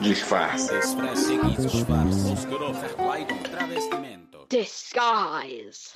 Disfarce. Disguise.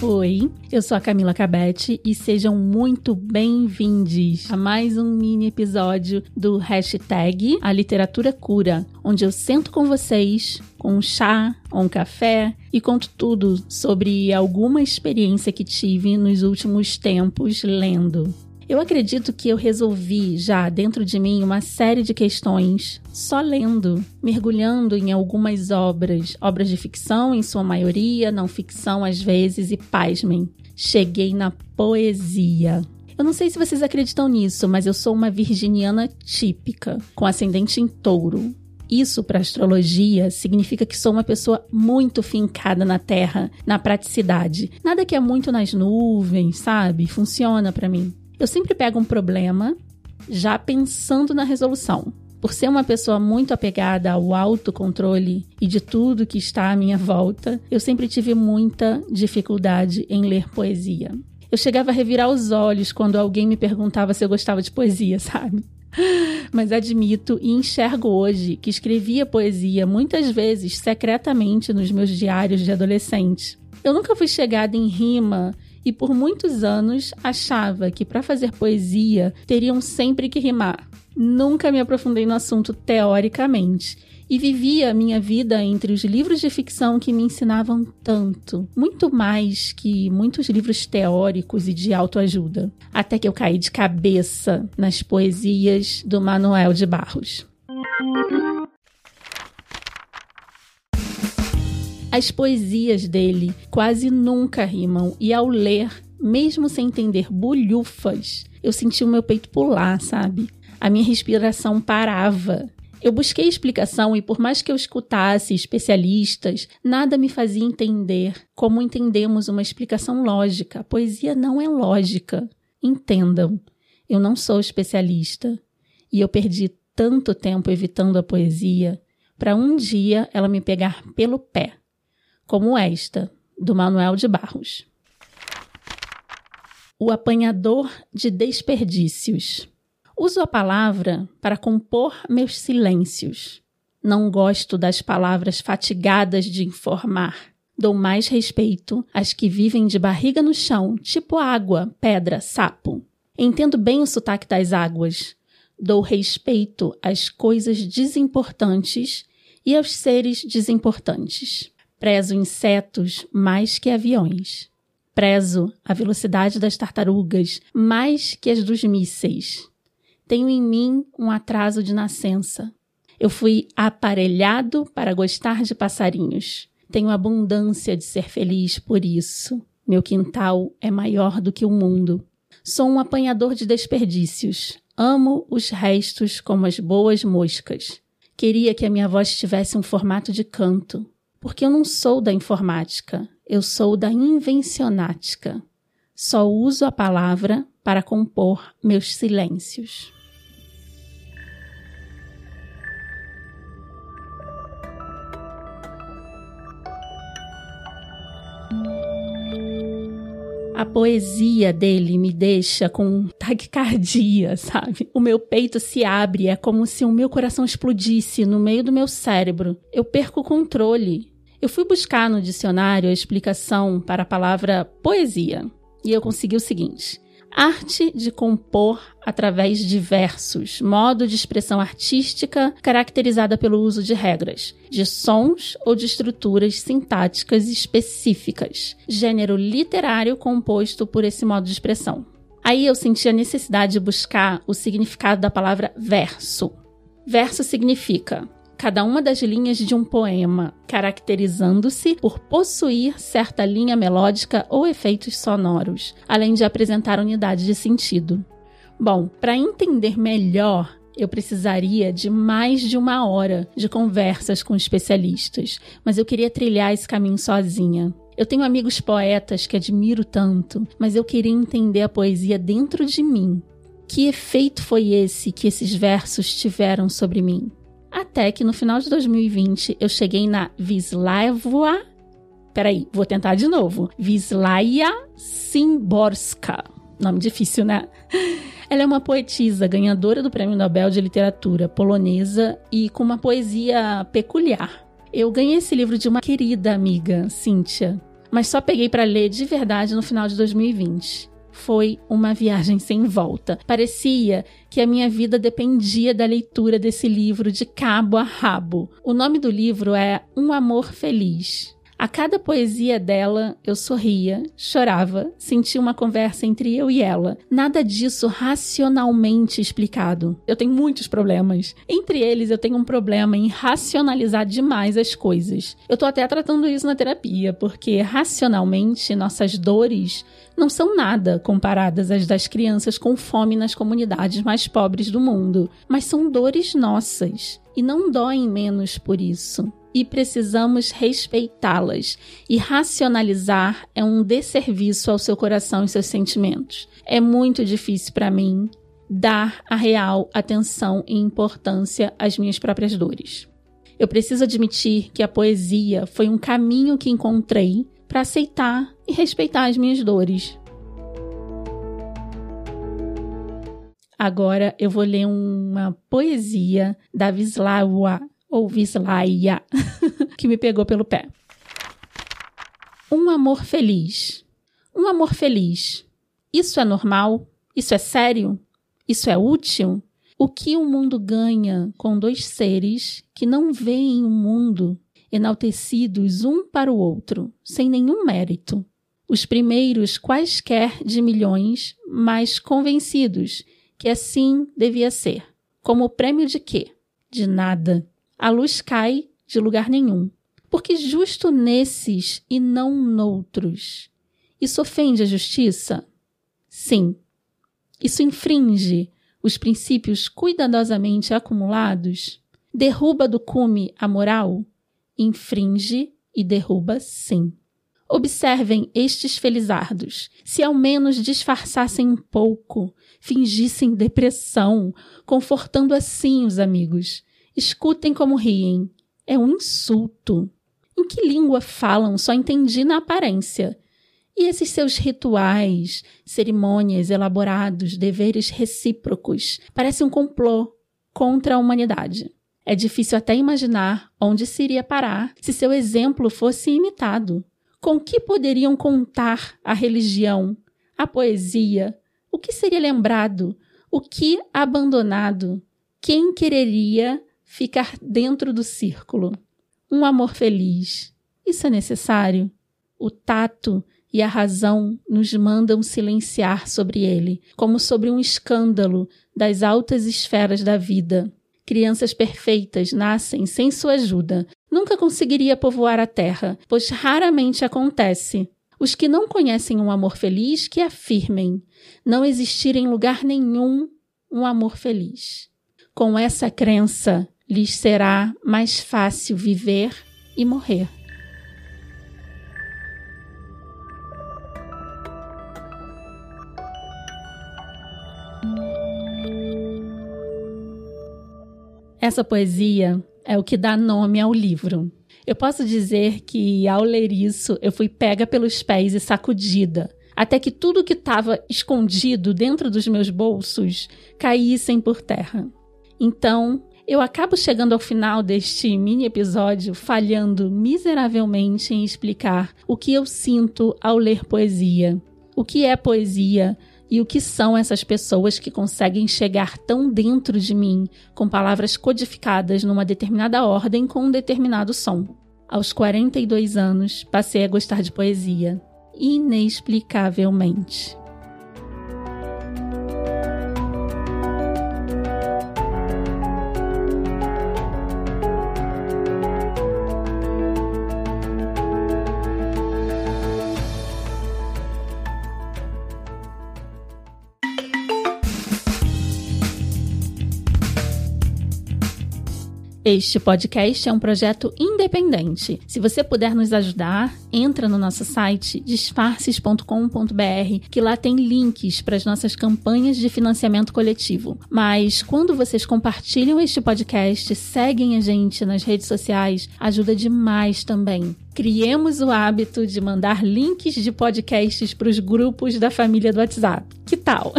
Oi, eu sou a Camila Cabete e sejam muito bem-vindos a mais um mini episódio do hashtag A Literatura Cura, onde eu sento com vocês com um chá ou um café e conto tudo sobre alguma experiência que tive nos últimos tempos lendo. Eu acredito que eu resolvi já dentro de mim uma série de questões só lendo, mergulhando em algumas obras, obras de ficção em sua maioria, não ficção às vezes e pasmem, cheguei na poesia. Eu não sei se vocês acreditam nisso, mas eu sou uma virginiana típica, com ascendente em touro. Isso para astrologia significa que sou uma pessoa muito fincada na terra, na praticidade. Nada que é muito nas nuvens, sabe? Funciona para mim. Eu sempre pego um problema já pensando na resolução. Por ser uma pessoa muito apegada ao autocontrole e de tudo que está à minha volta, eu sempre tive muita dificuldade em ler poesia. Eu chegava a revirar os olhos quando alguém me perguntava se eu gostava de poesia, sabe? Mas admito e enxergo hoje que escrevia poesia muitas vezes secretamente nos meus diários de adolescente. Eu nunca fui chegada em rima e por muitos anos achava que para fazer poesia teriam sempre que rimar. Nunca me aprofundei no assunto teoricamente e vivia a minha vida entre os livros de ficção que me ensinavam tanto, muito mais que muitos livros teóricos e de autoajuda, até que eu caí de cabeça nas poesias do Manuel de Barros. As poesias dele quase nunca rimam e ao ler, mesmo sem entender bulhufas, eu senti o meu peito pular, sabe? A minha respiração parava. Eu busquei explicação e, por mais que eu escutasse especialistas, nada me fazia entender como entendemos uma explicação lógica. A poesia não é lógica. Entendam, eu não sou especialista e eu perdi tanto tempo evitando a poesia para um dia ela me pegar pelo pé como esta, do Manuel de Barros. O apanhador de desperdícios. Uso a palavra para compor meus silêncios. Não gosto das palavras fatigadas de informar. Dou mais respeito às que vivem de barriga no chão, tipo água, pedra, sapo. Entendo bem o sotaque das águas. Dou respeito às coisas desimportantes e aos seres desimportantes. Prezo insetos mais que aviões. Prezo a velocidade das tartarugas mais que as dos mísseis. Tenho em mim um atraso de nascença. Eu fui aparelhado para gostar de passarinhos. Tenho abundância de ser feliz por isso. Meu quintal é maior do que o mundo. Sou um apanhador de desperdícios. Amo os restos como as boas moscas. Queria que a minha voz tivesse um formato de canto porque eu não sou da informática, eu sou da invencionática. Só uso a palavra para compor meus silêncios. A poesia dele me deixa com taquicardia, sabe? O meu peito se abre, é como se o meu coração explodisse no meio do meu cérebro. Eu perco o controle. Eu fui buscar no dicionário a explicação para a palavra poesia e eu consegui o seguinte: arte de compor através de versos, modo de expressão artística caracterizada pelo uso de regras, de sons ou de estruturas sintáticas específicas, gênero literário composto por esse modo de expressão. Aí eu senti a necessidade de buscar o significado da palavra verso. Verso significa cada uma das linhas de um poema, caracterizando-se por possuir certa linha melódica ou efeitos sonoros, além de apresentar unidade de sentido. Bom, para entender melhor eu precisaria de mais de uma hora de conversas com especialistas, mas eu queria trilhar esse caminho sozinha. Eu tenho amigos poetas que admiro tanto, mas eu queria entender a poesia dentro de mim. Que efeito foi esse que esses versos tiveram sobre mim? Até que no final de 2020 eu cheguei na Wisława. Peraí, vou tentar de novo. Wisława Szymborska. Nome difícil, né? Ela é uma poetisa ganhadora do Prêmio Nobel de Literatura polonesa e com uma poesia peculiar. Eu ganhei esse livro de uma querida amiga, Cíntia, mas só peguei para ler de verdade no final de 2020. Foi uma viagem sem volta. Parecia que a minha vida dependia da leitura desse livro de cabo a rabo. O nome do livro é Um Amor Feliz. A cada poesia dela, eu sorria, chorava, sentia uma conversa entre eu e ela. Nada disso racionalmente explicado. Eu tenho muitos problemas. Entre eles, eu tenho um problema em racionalizar demais as coisas. Eu tô até tratando isso na terapia, porque racionalmente nossas dores não são nada comparadas às das crianças com fome nas comunidades mais pobres do mundo, mas são dores nossas e não doem menos por isso e precisamos respeitá-las. E racionalizar é um desserviço ao seu coração e seus sentimentos. É muito difícil para mim dar a real atenção e importância às minhas próprias dores. Eu preciso admitir que a poesia foi um caminho que encontrei para aceitar e respeitar as minhas dores. Agora eu vou ler uma poesia da Wisława ou Vislaia, que me pegou pelo pé. Um amor feliz. Um amor feliz. Isso é normal? Isso é sério? Isso é útil? O que o mundo ganha com dois seres que não veem o mundo enaltecidos um para o outro, sem nenhum mérito? Os primeiros quaisquer de milhões, mas convencidos que assim devia ser. Como prêmio de quê? De nada a luz cai de lugar nenhum. Porque justo nesses e não noutros. Isso ofende a justiça? Sim. Isso infringe os princípios cuidadosamente acumulados? Derruba do cume a moral? Infringe e derruba sim. Observem estes felizardos. Se ao menos disfarçassem um pouco, fingissem depressão, confortando assim os amigos, Escutem como riem. É um insulto. Em que língua falam? Só entendi na aparência. E esses seus rituais, cerimônias elaborados, deveres recíprocos, parecem um complô contra a humanidade. É difícil até imaginar onde se iria parar se seu exemplo fosse imitado. Com que poderiam contar a religião, a poesia? O que seria lembrado? O que abandonado? Quem quereria ficar dentro do círculo. Um amor feliz. Isso é necessário? O tato e a razão nos mandam silenciar sobre ele, como sobre um escândalo das altas esferas da vida. Crianças perfeitas nascem sem sua ajuda. Nunca conseguiria povoar a terra, pois raramente acontece. Os que não conhecem um amor feliz, que afirmem não existir em lugar nenhum um amor feliz. Com essa crença, lhes será mais fácil viver e morrer. Essa poesia é o que dá nome ao livro. Eu posso dizer que, ao ler isso, eu fui pega pelos pés e sacudida, até que tudo que estava escondido dentro dos meus bolsos caíssem por terra. Então, eu acabo chegando ao final deste mini episódio falhando miseravelmente em explicar o que eu sinto ao ler poesia. O que é poesia e o que são essas pessoas que conseguem chegar tão dentro de mim com palavras codificadas numa determinada ordem com um determinado som. Aos 42 anos, passei a gostar de poesia, inexplicavelmente. Este podcast é um projeto independente. Se você puder nos ajudar, entra no nosso site disfarces.com.br, que lá tem links para as nossas campanhas de financiamento coletivo. Mas quando vocês compartilham este podcast, seguem a gente nas redes sociais, ajuda demais também. Criemos o hábito de mandar links de podcasts para os grupos da família do WhatsApp. Que tal?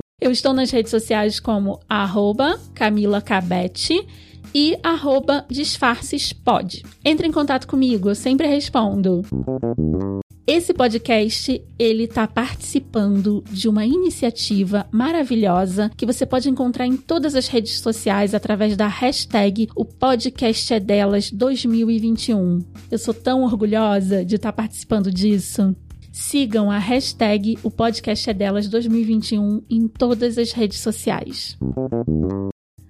Eu estou nas redes sociais como arroba Camila Cabete e arroba disfarcespod. Entre em contato comigo, eu sempre respondo. Esse podcast, ele está participando de uma iniciativa maravilhosa que você pode encontrar em todas as redes sociais através da hashtag o podcast é delas 2021. Eu sou tão orgulhosa de estar tá participando disso. Sigam a hashtag O Podcast é Delas 2021 em todas as redes sociais.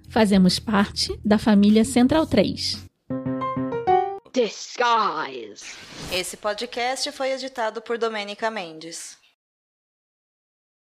Fazemos parte da família Central 3. Disguise. Esse podcast foi editado por Domênica Mendes.